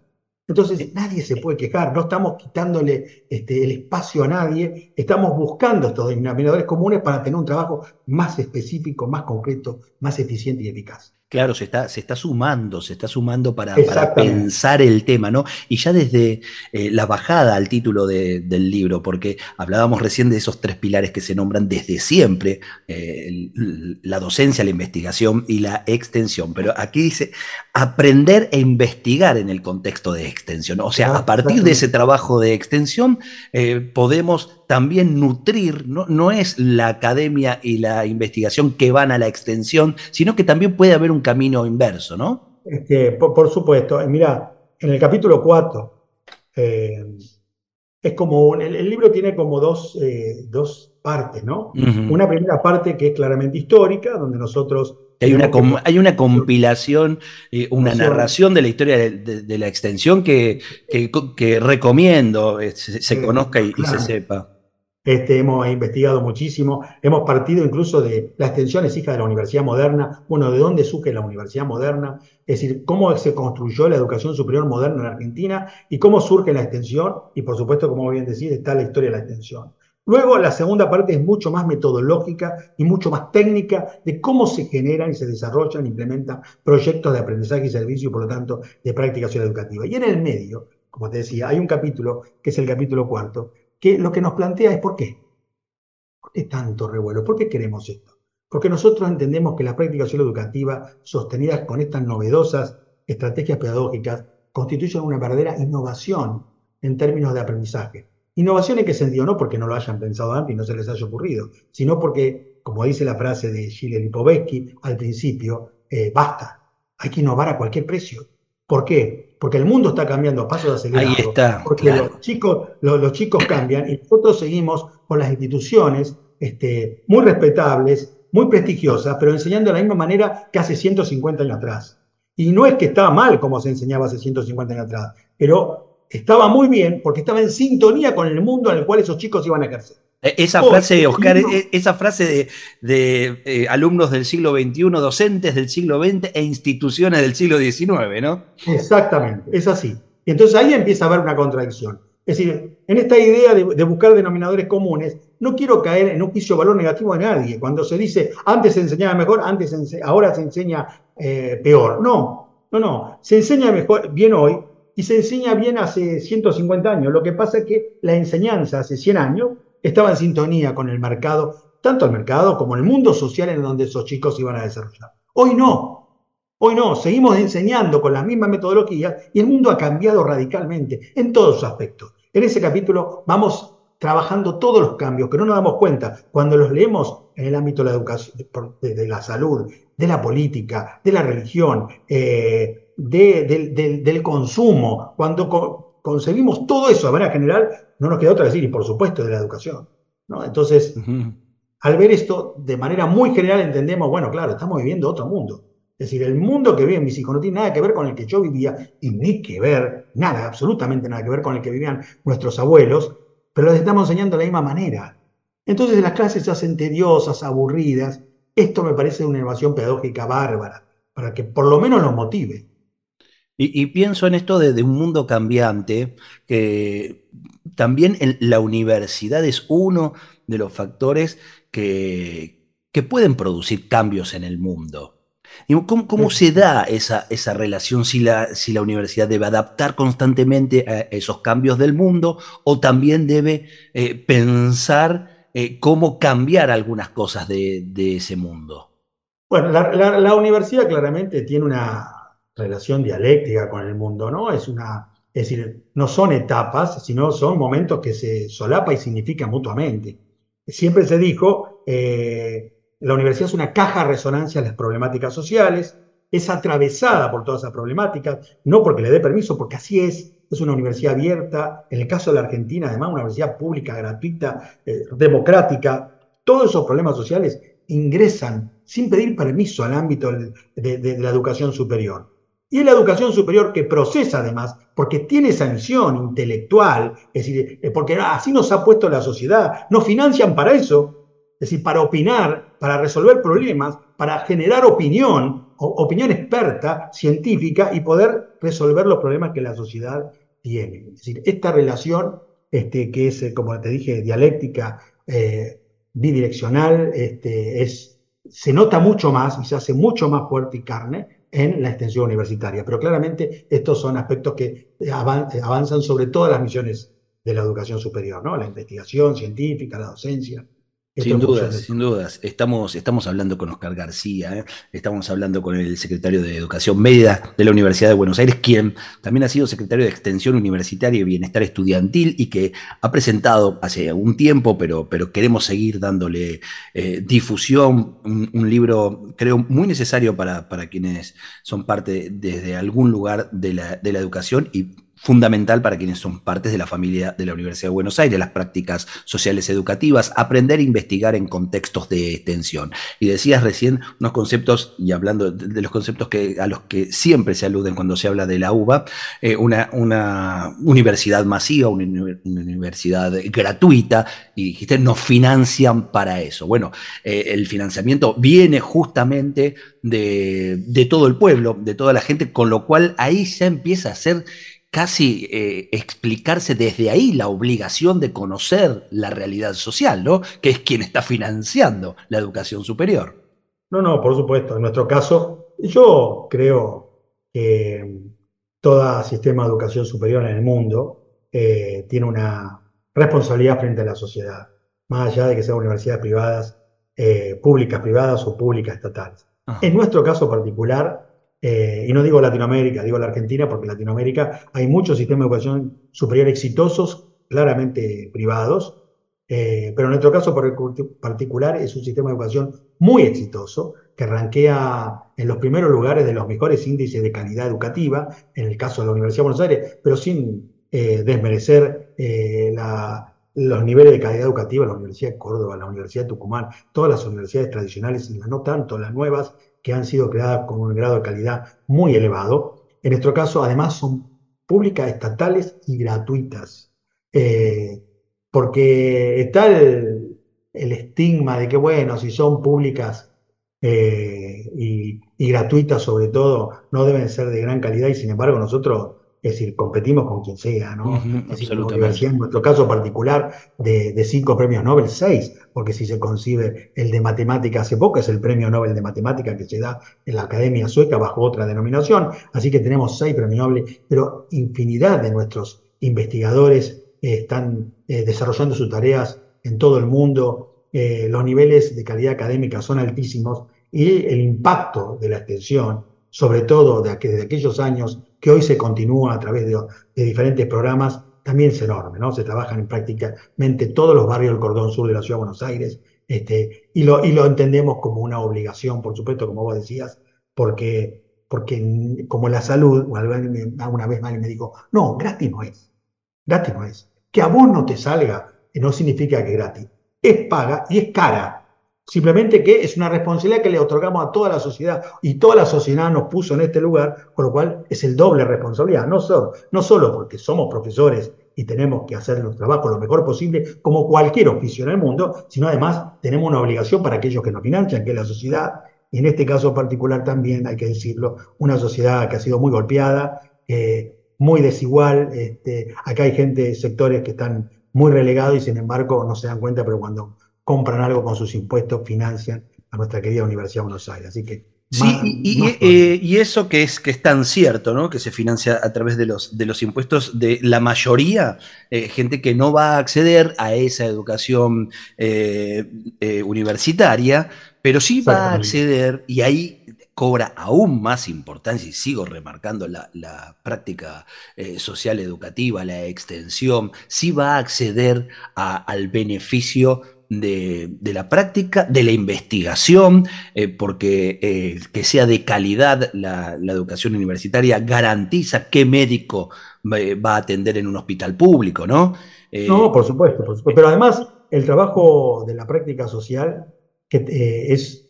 S5: Entonces nadie se puede quejar, no estamos quitándole este, el espacio a nadie, estamos buscando estos denominadores comunes para tener un trabajo más específico, más concreto, más eficiente y eficaz.
S2: Claro, se está, se está sumando, se está sumando para, pensar el tema, ¿no? Y ya desde eh, la bajada al título del libro, porque hablábamos recién de esos tres pilares que se nombran desde siempre, eh, la docencia, la investigación y la extensión, pero aquí dice aprender e investigar en el contexto de extensión, o sea, a partir de ese trabajo de extensión eh, podemos también nutrir, ¿no? no es la academia y la investigación que van a la extensión, sino que también puede haber un camino inverso, ¿no?
S5: Este, por, supuesto, eh, mira, en el capítulo 4, eh, es como, el, libro tiene como dos, eh, dos partes, ¿no? Una primera parte que es claramente histórica, donde nosotros
S2: hay una, hay una compilación, una narración de la historia de, la extensión que, que, recomiendo se, conozca y, se sepa.
S5: Este, hemos investigado muchísimo, hemos partido incluso de la extensión es hija de la Universidad Moderna, bueno, de dónde surge la Universidad Moderna, es decir, cómo se construyó la educación superior moderna en Argentina y cómo surge la extensión, y por supuesto, como bien decís, está la historia de la extensión. Luego, la segunda parte es mucho más metodológica y mucho más técnica de cómo se generan y se desarrollan e implementan proyectos de aprendizaje y servicio y, por lo tanto, de práctica educativa. Y en el medio, como te decía, hay un capítulo, que es el capítulo cuarto, que lo que nos plantea es por qué. ¿Por qué tanto revuelo? ¿Por qué queremos esto? Porque nosotros entendemos que la práctica educativa sostenida con estas novedosas estrategias pedagógicas constituyen una verdadera innovación en términos de aprendizaje. Innovación en qué sentido? No porque no lo hayan pensado antes y no se les haya ocurrido, sino porque, como dice la frase de Gilles Lipovetsky al principio, eh, basta, hay que innovar a cualquier precio. ¿Por qué? Porque el mundo está cambiando a pasos acelerados.
S2: Ahí está.
S5: Porque los, chicos, los, chicos cambian y nosotros seguimos con las instituciones este, muy respetables, muy prestigiosas, pero enseñando de la misma manera que hace 150 años atrás. Y no es que estaba mal como se enseñaba hace 150 años atrás, pero estaba muy bien porque estaba en sintonía con el mundo en el cual esos chicos iban a ejercer.
S2: E, esa frase, Oscar, e, esa frase de, eh, alumnos del siglo XXI, docentes del siglo XX e instituciones del siglo XIX, ¿no?
S5: Exactamente, es así. Y entonces ahí empieza a haber una contradicción. Es decir, en esta idea de, buscar denominadores comunes, no quiero caer en un juicio valor negativo a nadie. Cuando se dice antes se enseñaba mejor, antes ahora se enseña eh, peor. No, no, no. Se enseña mejor, bien hoy y se enseña bien hace 150 años. Lo que pasa es que la enseñanza hace 100 años estaba en sintonía con el mercado, tanto el mercado como el mundo social en donde esos chicos iban a desarrollar. Hoy no. Hoy no, seguimos enseñando con la misma metodología y el mundo ha cambiado radicalmente en todos sus aspectos. En ese capítulo vamos trabajando todos los cambios que no nos damos cuenta cuando los leemos en el ámbito de la educación, de, la salud, de la política, de la religión, eh, del consumo, cuando concebimos todo eso de manera general, no nos queda otra decir, y por supuesto de la educación. ¿no? Entonces, al ver esto de manera muy general entendemos, bueno, claro, estamos viviendo otro mundo. Es decir, el mundo que vive mis hijos no tiene nada que ver con el que yo vivía y ni que ver, nada, absolutamente nada que ver con el que vivían nuestros abuelos, pero les estamos enseñando de la misma manera. Entonces las clases se hacen tediosas, aburridas. Esto me parece una innovación pedagógica bárbara, para que por lo menos los motive.
S2: Y, pienso en esto de, un mundo cambiante, que también la universidad es uno de los factores que, que pueden producir cambios en el mundo. ¿Cómo, cómo se da esa, esa relación si la, si la, universidad debe adaptar constantemente a esos cambios del mundo o también debe eh, pensar eh, cómo cambiar algunas cosas de, de ese mundo?
S5: Bueno, la, la, universidad claramente tiene una, relación dialéctica con el mundo, ¿no? Es una, es decir, no son etapas, sino son momentos que se solapa y significan mutuamente. Siempre se dijo, eh, la universidad es una caja de resonancia de las problemáticas sociales, es atravesada por todas esas problemáticas, no porque le dé permiso, porque así es, es una universidad abierta, en el caso de la Argentina, además, una universidad pública, gratuita, eh, democrática, todos esos problemas sociales ingresan sin pedir permiso al ámbito de, la educación superior. Y es la educación superior que procesa además, porque tiene esa misión intelectual, es decir, eh, porque así nos ha puesto la sociedad, nos financian para eso, es decir, para opinar, para resolver problemas, para generar opinión, opinión experta, científica y poder resolver los problemas que la sociedad tiene. Es decir, esta relación, este, que es, eh, como te dije, dialéctica, eh, bidireccional, este, es, se nota mucho más y se hace mucho más fuerte y carne en la extensión universitaria. Pero claramente estos son aspectos que avanzan sobre todas las misiones de la educación superior, ¿no? La investigación científica, la docencia,
S2: sin dudas, sin dudas. Estamos, estamos hablando con Oscar García, ¿eh? estamos hablando con el secretario de Educación Media de la Universidad de Buenos Aires, quien también ha sido secretario de Extensión Universitaria y Bienestar Estudiantil y que ha presentado hace algún tiempo, pero, pero queremos seguir dándole eh, difusión, un, libro creo muy necesario para, para quienes son parte desde algún lugar de la, de la educación y fundamental para quienes son partes de la familia de la Universidad de Buenos Aires, las prácticas sociales educativas, aprender a investigar en contextos de extensión. Y decías recién unos conceptos, y hablando de, los conceptos que, a los que siempre se aluden cuando se habla de la UBA, eh, una, una, universidad masiva, una, universidad gratuita, y dijiste, nos financian para eso. Bueno, eh, el financiamiento viene justamente de, de todo el pueblo, de toda la gente, con lo cual ahí ya empieza a ser casi eh, explicarse desde ahí la obligación de conocer la realidad social, ¿no? Que es quien está financiando la educación superior.
S5: No, no, por supuesto. En nuestro caso, yo creo que todo sistema de educación superior en el mundo eh, tiene una responsabilidad frente a la sociedad, más allá de que sean universidades privadas, eh, públicas privadas o públicas estatales. En nuestro caso particular, eh, y no digo Latinoamérica, digo la Argentina, porque en Latinoamérica hay muchos sistemas de educación superior exitosos, claramente privados, eh, pero en nuestro caso particular es un sistema de educación muy exitoso, que ranquea en los primeros lugares de los mejores índices de calidad educativa, en el caso de la Universidad de Buenos Aires, pero sin eh, desmerecer los niveles de calidad educativa, la Universidad de Córdoba, la Universidad de Tucumán, todas las universidades tradicionales, no tanto las nuevas, que han sido creadas con un grado de calidad muy elevado. En nuestro caso, además, son públicas, estatales y gratuitas. Eh, porque está el, estigma de que, bueno, si son públicas eh, y, gratuitas sobre todo, no deben ser de gran calidad y sin embargo nosotros es decir, competimos con quien sea, ¿no? es decir, universidad, en nuestro caso particular, de, cinco premios Nobel, seis, porque si se concibe el de matemática hace poco, es el premio Nobel de matemática que se da en la Academia Sueca bajo otra denominación, así que tenemos seis premios Nobel, pero infinidad de nuestros investigadores eh, están eh, desarrollando sus tareas en todo el mundo, eh, los niveles de calidad académica son altísimos y el impacto de la extensión, sobre todo de, aquellos años que hoy se continúa a través de, diferentes programas, también es enorme, ¿no? Se trabajan en prácticamente todos los barrios del cordón sur de la ciudad de Buenos Aires, este, y, lo, y lo entendemos como una obligación, por supuesto, como vos decías, porque, porque como la salud, una vez alguien me dijo, no, gratis no es, gratis no es. Que a vos no te salga no significa que es gratis, es paga y es cara. Simplemente que es una responsabilidad que le otorgamos a toda la sociedad y toda la sociedad nos puso en este lugar, con lo cual es el doble responsabilidad, no solo, no solo porque somos profesores y tenemos que hacer nuestro trabajo lo mejor posible, como cualquier oficio en el mundo, sino además tenemos una obligación para aquellos que nos financian, que es la sociedad, y en este caso particular también, hay que decirlo, una sociedad que ha sido muy golpeada, eh, muy desigual, este, acá hay gente, sectores que están muy relegados y sin embargo no se dan cuenta, pero cuando compran algo con sus impuestos, financian a nuestra querida Universidad de Buenos Aires. Así que.
S2: Sí, eh, y, eso que es, que es tan cierto, ¿no? Que se financia a través de los, de los impuestos de la mayoría, eh, gente que no va a acceder a esa educación eh, universitaria, pero sí va a acceder, y ahí cobra aún más importancia, y sigo remarcando la, práctica social educativa, la extensión, sí va a acceder al beneficio de, la práctica, de la investigación, eh, porque eh, que sea de calidad la, educación universitaria garantiza qué médico va a atender en un hospital público, ¿no?
S5: no, por supuesto, por supuesto. Pero además, el trabajo de la práctica social, que es.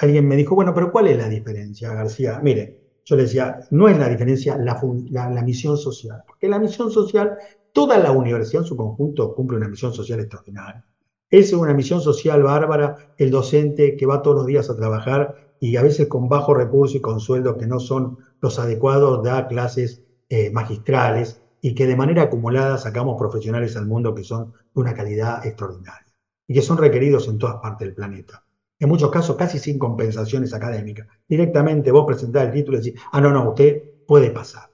S5: Alguien me dijo, bueno, pero ¿cuál es la diferencia, García? Mire, yo le decía, no es la diferencia la, la, misión social, porque la misión social, toda la universidad en su conjunto cumple una misión social extraordinaria. Es una misión social bárbara el docente que va todos los días a trabajar y a veces con bajo recurso y con sueldos que no son los adecuados, da clases eh, magistrales y que de manera acumulada sacamos profesionales al mundo que son de una calidad extraordinaria y que son requeridos en todas partes del planeta en muchos casos casi sin compensaciones académicas. Directamente vos presentás el título y decís, ah, no, no, usted puede pasar.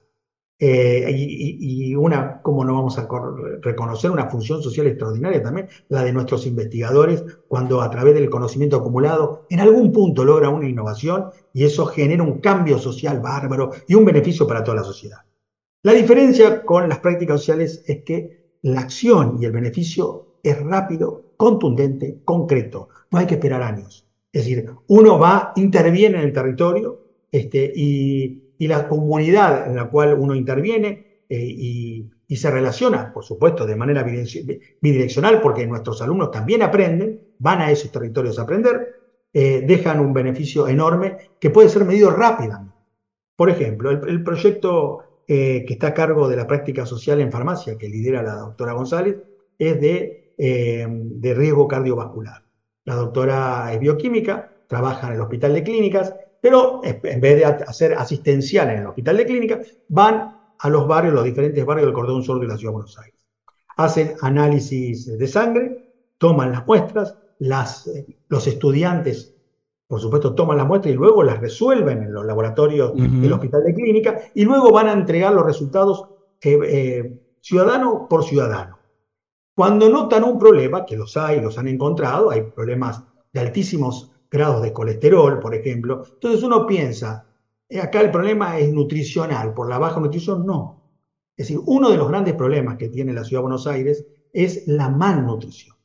S5: Eh, y, una, como no vamos a reconocer una función social extraordinaria también, la de nuestros investigadores, cuando a través del conocimiento acumulado en algún punto logra una innovación y eso genera un cambio social bárbaro y un beneficio para toda la sociedad. La diferencia con las prácticas sociales es que la acción y el beneficio es rápido, contundente, concreto no hay que esperar años. Es decir, uno va, interviene en el territorio este, y, la comunidad en la cual uno interviene eh, y, se relaciona, por supuesto, de manera bidireccional, porque nuestros alumnos también aprenden, van a esos territorios a aprender, eh, dejan un beneficio enorme que puede ser medido rápidamente. Por ejemplo, el, proyecto eh, que está a cargo de la práctica social en farmacia, que lidera la doctora González, es de, de riesgo cardiovascular. La doctora es bioquímica, trabaja en el hospital de clínicas, pero en vez de hacer asistencial en el hospital de clínicas, van a los barrios, los diferentes barrios del cordón sur de la ciudad de Buenos Aires. Hacen análisis de sangre, toman las muestras, las, eh, los estudiantes, por supuesto, toman las muestras y luego las resuelven en los laboratorios del hospital de clínica y luego van a entregar los resultados eh, eh, ciudadano por ciudadano. Cuando notan un problema, que los hay, los han encontrado, hay problemas de altísimos grados de colesterol, por ejemplo, entonces uno piensa, eh, acá el problema es nutricional, por la baja nutrición, no. Es decir, uno de los grandes problemas que tiene la ciudad de Buenos Aires es la malnutrición.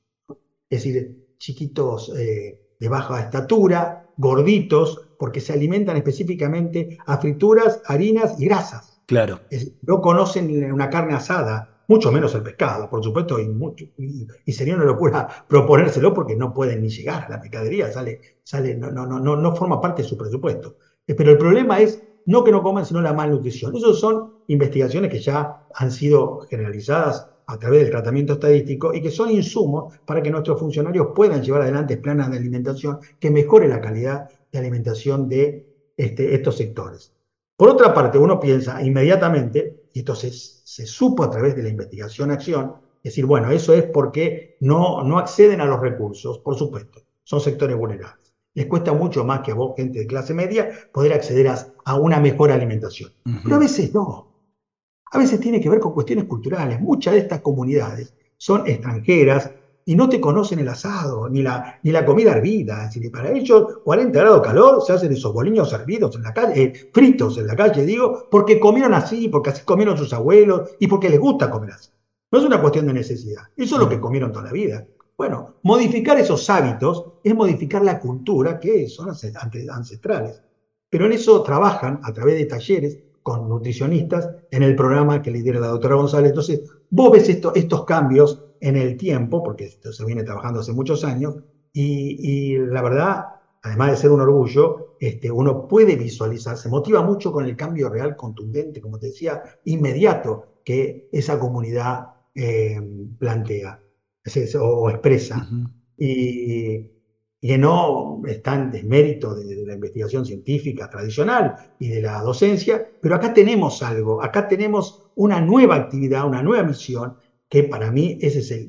S5: Es decir, chiquitos eh, de baja estatura, gorditos, porque se alimentan específicamente a frituras, harinas y grasas.
S2: Claro.
S5: no conocen una carne asada, mucho menos el pescado, por supuesto, y, mucho, y, sería una locura proponérselo porque no pueden ni llegar a la pescadería, sale, sale, no, no, no, no forma parte de su presupuesto. Eh, pero el problema es no que no coman, sino la malnutrición. Esas son investigaciones que ya han sido generalizadas a través del tratamiento estadístico y que son insumos para que nuestros funcionarios puedan llevar adelante planes de alimentación que mejore la calidad de alimentación de este, estos sectores. Por otra parte, uno piensa inmediatamente y entonces se supo a través de la investigación-acción, decir, bueno, eso es porque no, no acceden a los recursos, por supuesto, son sectores vulnerables. Les cuesta mucho más que a vos, gente de clase media, poder acceder a, una mejor alimentación. Pero a veces no. A veces tiene que ver con cuestiones culturales. Muchas de estas comunidades son extranjeras, y no te conocen el asado, ni la, ni la comida hervida. Es decir, para ellos, 40 grados de calor, se hacen esos boliños hervidos en la calle, eh, fritos en la calle, digo, porque comieron así, porque así comieron sus abuelos y porque les gusta comer así. No es una cuestión de necesidad, eso es lo que comieron toda la vida. Bueno, modificar esos hábitos es modificar la cultura que son ancestrales. Pero en eso trabajan a través de talleres con nutricionistas en el programa que lidera la doctora González. Entonces, vos ves estos cambios en el tiempo, porque esto se viene trabajando hace muchos años, y, la verdad, además de ser un orgullo, este, uno puede visualizar, se motiva mucho con el cambio real contundente, como te decía, inmediato que esa comunidad eh, plantea o, expresa. y, que no está en desmérito de, de, la investigación científica tradicional y de la docencia, pero acá tenemos algo, acá tenemos una nueva actividad, una nueva misión que para mí ese es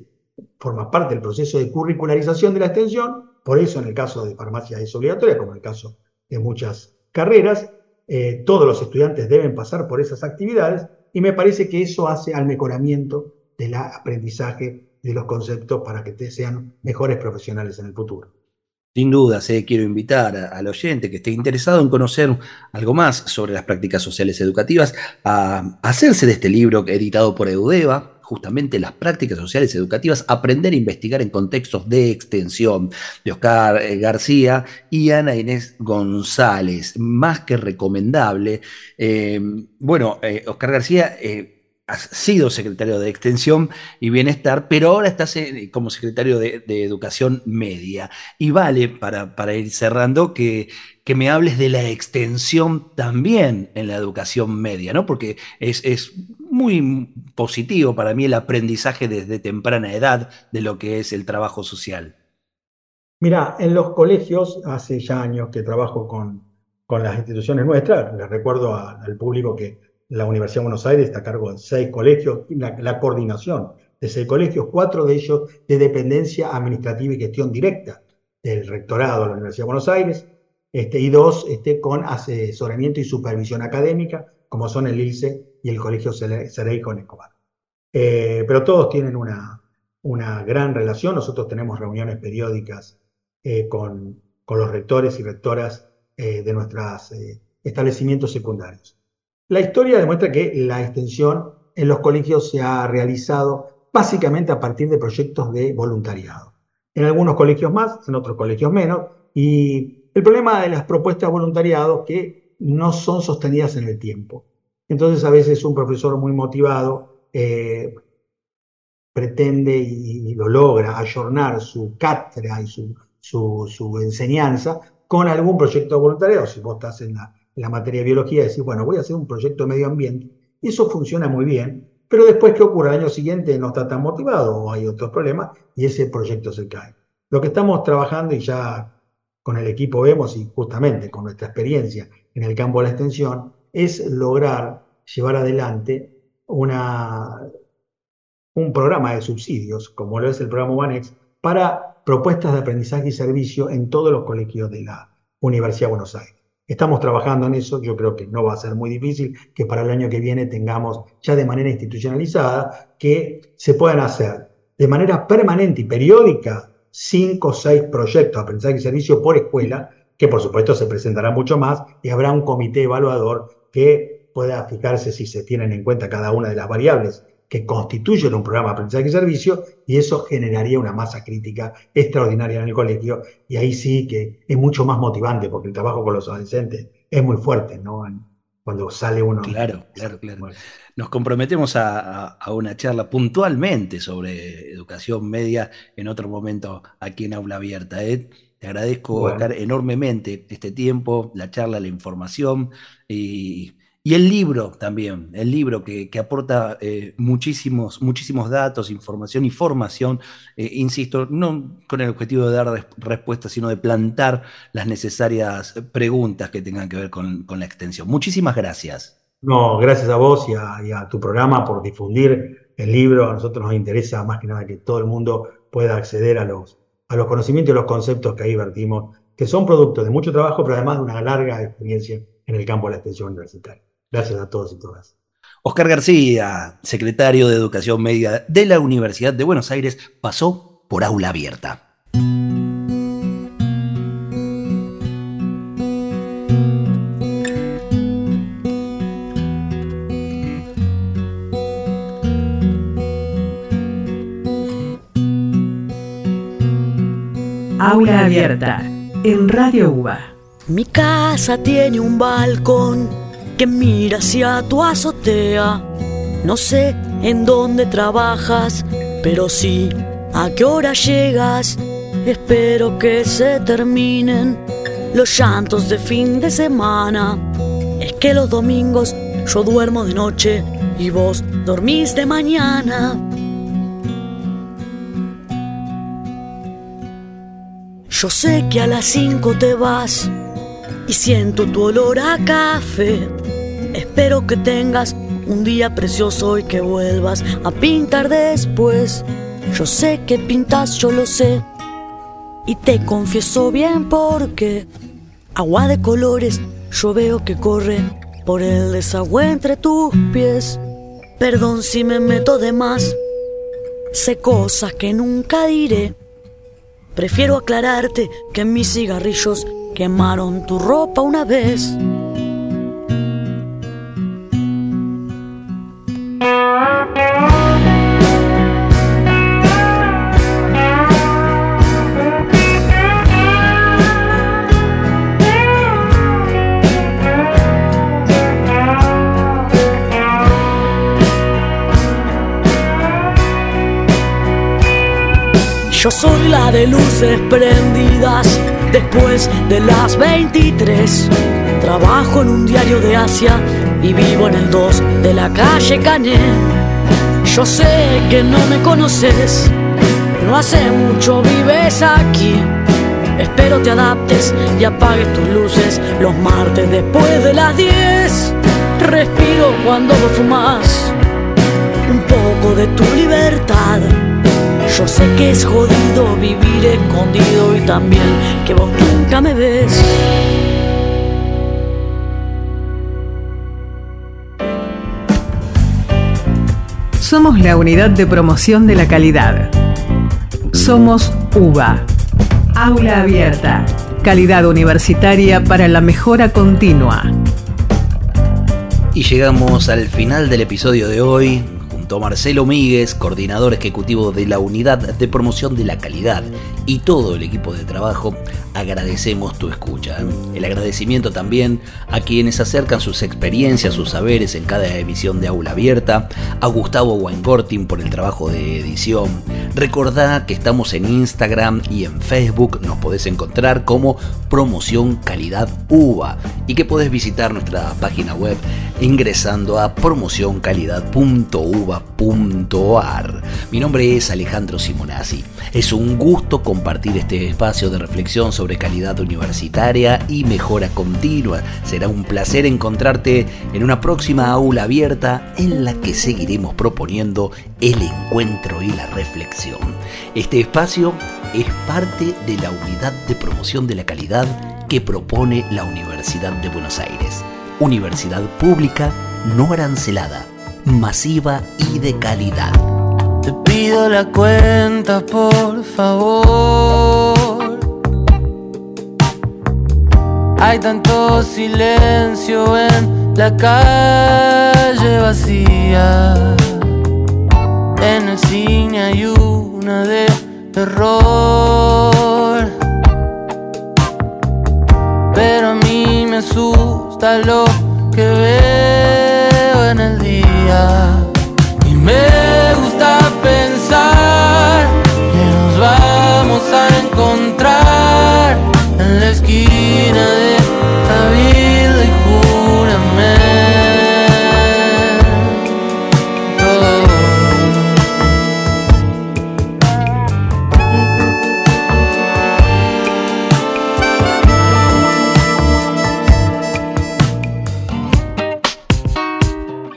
S5: forma parte del proceso de curricularización de la extensión, por eso en el caso de farmacia es obligatoria, como en el caso de muchas carreras, eh, todos los estudiantes deben pasar por esas actividades y me parece que eso hace al mejoramiento del aprendizaje de los conceptos para que sean mejores profesionales en el futuro.
S2: Sin duda, eh, quiero invitar al oyente que esté interesado en conocer algo más sobre las prácticas sociales educativas a hacerse de este libro editado por Eudeva, justamente las prácticas sociales educativas, aprender a investigar en contextos de extensión, de Oscar eh, García y Ana Inés González. Más que recomendable. Eh, bueno, Oscar García has sido secretario de Extensión y Bienestar, pero ahora estás como secretario de, Educación Media. Y vale, para, para ir cerrando, que, que, me hables de la extensión también en la educación media, ¿no? Porque es, es muy positivo para mí el aprendizaje desde temprana edad de lo que es el trabajo social.
S5: Mira, en los colegios, hace ya años que trabajo con, con las instituciones nuestras, les recuerdo al público que la Universidad de Buenos Aires está a cargo de seis colegios, la, coordinación de seis colegios, cuatro de ellos de dependencia administrativa y gestión directa del rectorado de la Universidad de Buenos Aires, este, y dos este, con asesoramiento y supervisión académica, como son el ILCE y el Colegio Cerey con Escobar. Eh, pero todos tienen una, una gran relación. Nosotros tenemos reuniones periódicas eh, con, con, los rectores y rectoras eh, de nuestros establecimientos secundarios. La historia demuestra que la extensión en los colegios se ha realizado básicamente a partir de proyectos de voluntariado. En algunos colegios más, en otros colegios menos, y el problema de las propuestas de voluntariado que no son sostenidas en el tiempo. Entonces a veces un profesor muy motivado eh, pretende y, lo logra ayornar su cátedra y su, su, enseñanza con algún proyecto de voluntariado. Si vos estás en la la materia de biología, decir, bueno, voy a hacer un proyecto de medio ambiente, y eso funciona muy bien, pero después, ¿qué ocurre? Al año siguiente no está tan motivado o hay otros problemas y ese proyecto se cae. Lo que estamos trabajando y ya con el equipo vemos y justamente con nuestra experiencia en el campo de la extensión, es lograr llevar adelante una, un programa de subsidios, como lo es el programa OneX, para propuestas de aprendizaje y servicio en todos los colegios de la Universidad de Buenos Aires. Estamos trabajando en eso, yo creo que no va a ser muy difícil que para el año que viene tengamos ya de manera institucionalizada que se puedan hacer de manera permanente y periódica cinco o seis proyectos de aprendizaje y servicio por escuela, que por supuesto se presentará mucho más y habrá un comité evaluador que pueda fijarse si se tienen en cuenta cada una de las variables que constituyen un programa de aprendizaje y servicio y eso generaría una masa crítica extraordinaria en el colegio y ahí sí que es mucho más motivante porque el trabajo con los adolescentes es muy fuerte, ¿no? Cuando sale uno.
S2: Claro, claro, claro. Nos comprometemos a, una charla puntualmente sobre educación media en otro momento aquí en Aula Abierta. ¿eh? Te agradezco, enormemente este tiempo, la charla, la información y y el libro también, el libro que, aporta eh, muchísimos, muchísimos datos, información y formación, eh, insisto, no con el objetivo de dar respuestas, sino de plantar las necesarias preguntas que tengan que ver con, la extensión. Muchísimas gracias.
S5: No, gracias a vos y a, tu programa por difundir el libro. A nosotros nos interesa más que nada que todo el mundo pueda acceder a los, a los conocimientos y los conceptos que ahí vertimos, que son producto de mucho trabajo, pero además de una larga experiencia en el campo de la extensión universitaria. Gracias a todos y todas.
S2: Oscar García, secretario de Educación Media de la Universidad de Buenos Aires, pasó por aula abierta.
S1: Aula abierta en Radio UBA.
S6: Mi casa tiene un balcón que mira hacia tu azotea. No sé en dónde trabajas, pero sí a qué hora llegas. Espero que se terminen los llantos de fin de semana. Es que los domingos yo duermo de noche y vos dormís de mañana. Yo sé que a las cinco te vas y siento tu olor a café. Espero que tengas un día precioso y que vuelvas a pintar después. Yo sé que pintas, yo lo sé. Y te confieso bien porque agua de colores yo veo que corre por el desagüe entre tus pies. Perdón si me meto de más, sé cosas que nunca diré. Prefiero aclararte que mis cigarrillos quemaron tu ropa una vez. De luces prendidas después de las 23. Trabajo en un diario de Asia y vivo en el 2 de la calle Cañé. Yo sé que no me conoces, no hace mucho vives aquí. Espero te adaptes y apagues tus luces los martes después de las 10. Respiro cuando vos fumas un poco de tu libertad. Yo sé que es jodido vivir escondido y también que vos nunca me ves.
S1: Somos la unidad de promoción de la calidad. Somos UBA. Aula Abierta. Calidad universitaria para la mejora continua.
S2: Y llegamos al final del episodio de hoy. Marcelo Míguez, coordinador ejecutivo de la Unidad de Promoción de la Calidad, y todo el equipo de trabajo, agradecemos tu escucha. El agradecimiento también a quienes acercan sus experiencias, sus saberes en cada emisión de Aula Abierta, a Gustavo Weingortin por el trabajo de edición. Recordá que estamos en Instagram y en Facebook, nos podés encontrar como Promoción Calidad UVA y que podés visitar nuestra página web ingresando a promocioncalidad.uva.ar. Mi nombre es Alejandro Simonazzi. Es un gusto compartir este espacio de reflexión sobre calidad universitaria y mejora continua. Será un placer encontrarte en una próxima aula abierta en la que seguiremos proponiendo el encuentro y la reflexión. Este espacio es parte de la unidad de promoción de la calidad que propone la Universidad de Buenos Aires. Universidad pública no arancelada, masiva y de calidad.
S4: Te pido la cuenta, por favor. Hay tanto silencio en la calle vacía. En el cine hay una de terror. Pero a mí me asusta lo que veo en el día. Y me gusta pensar que nos vamos a encontrar en la esquina de la vida y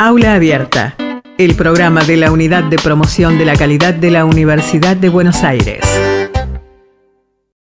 S1: Aula Abierta, el programa de la Unidad de Promoción de la Calidad de la Universidad de Buenos Aires.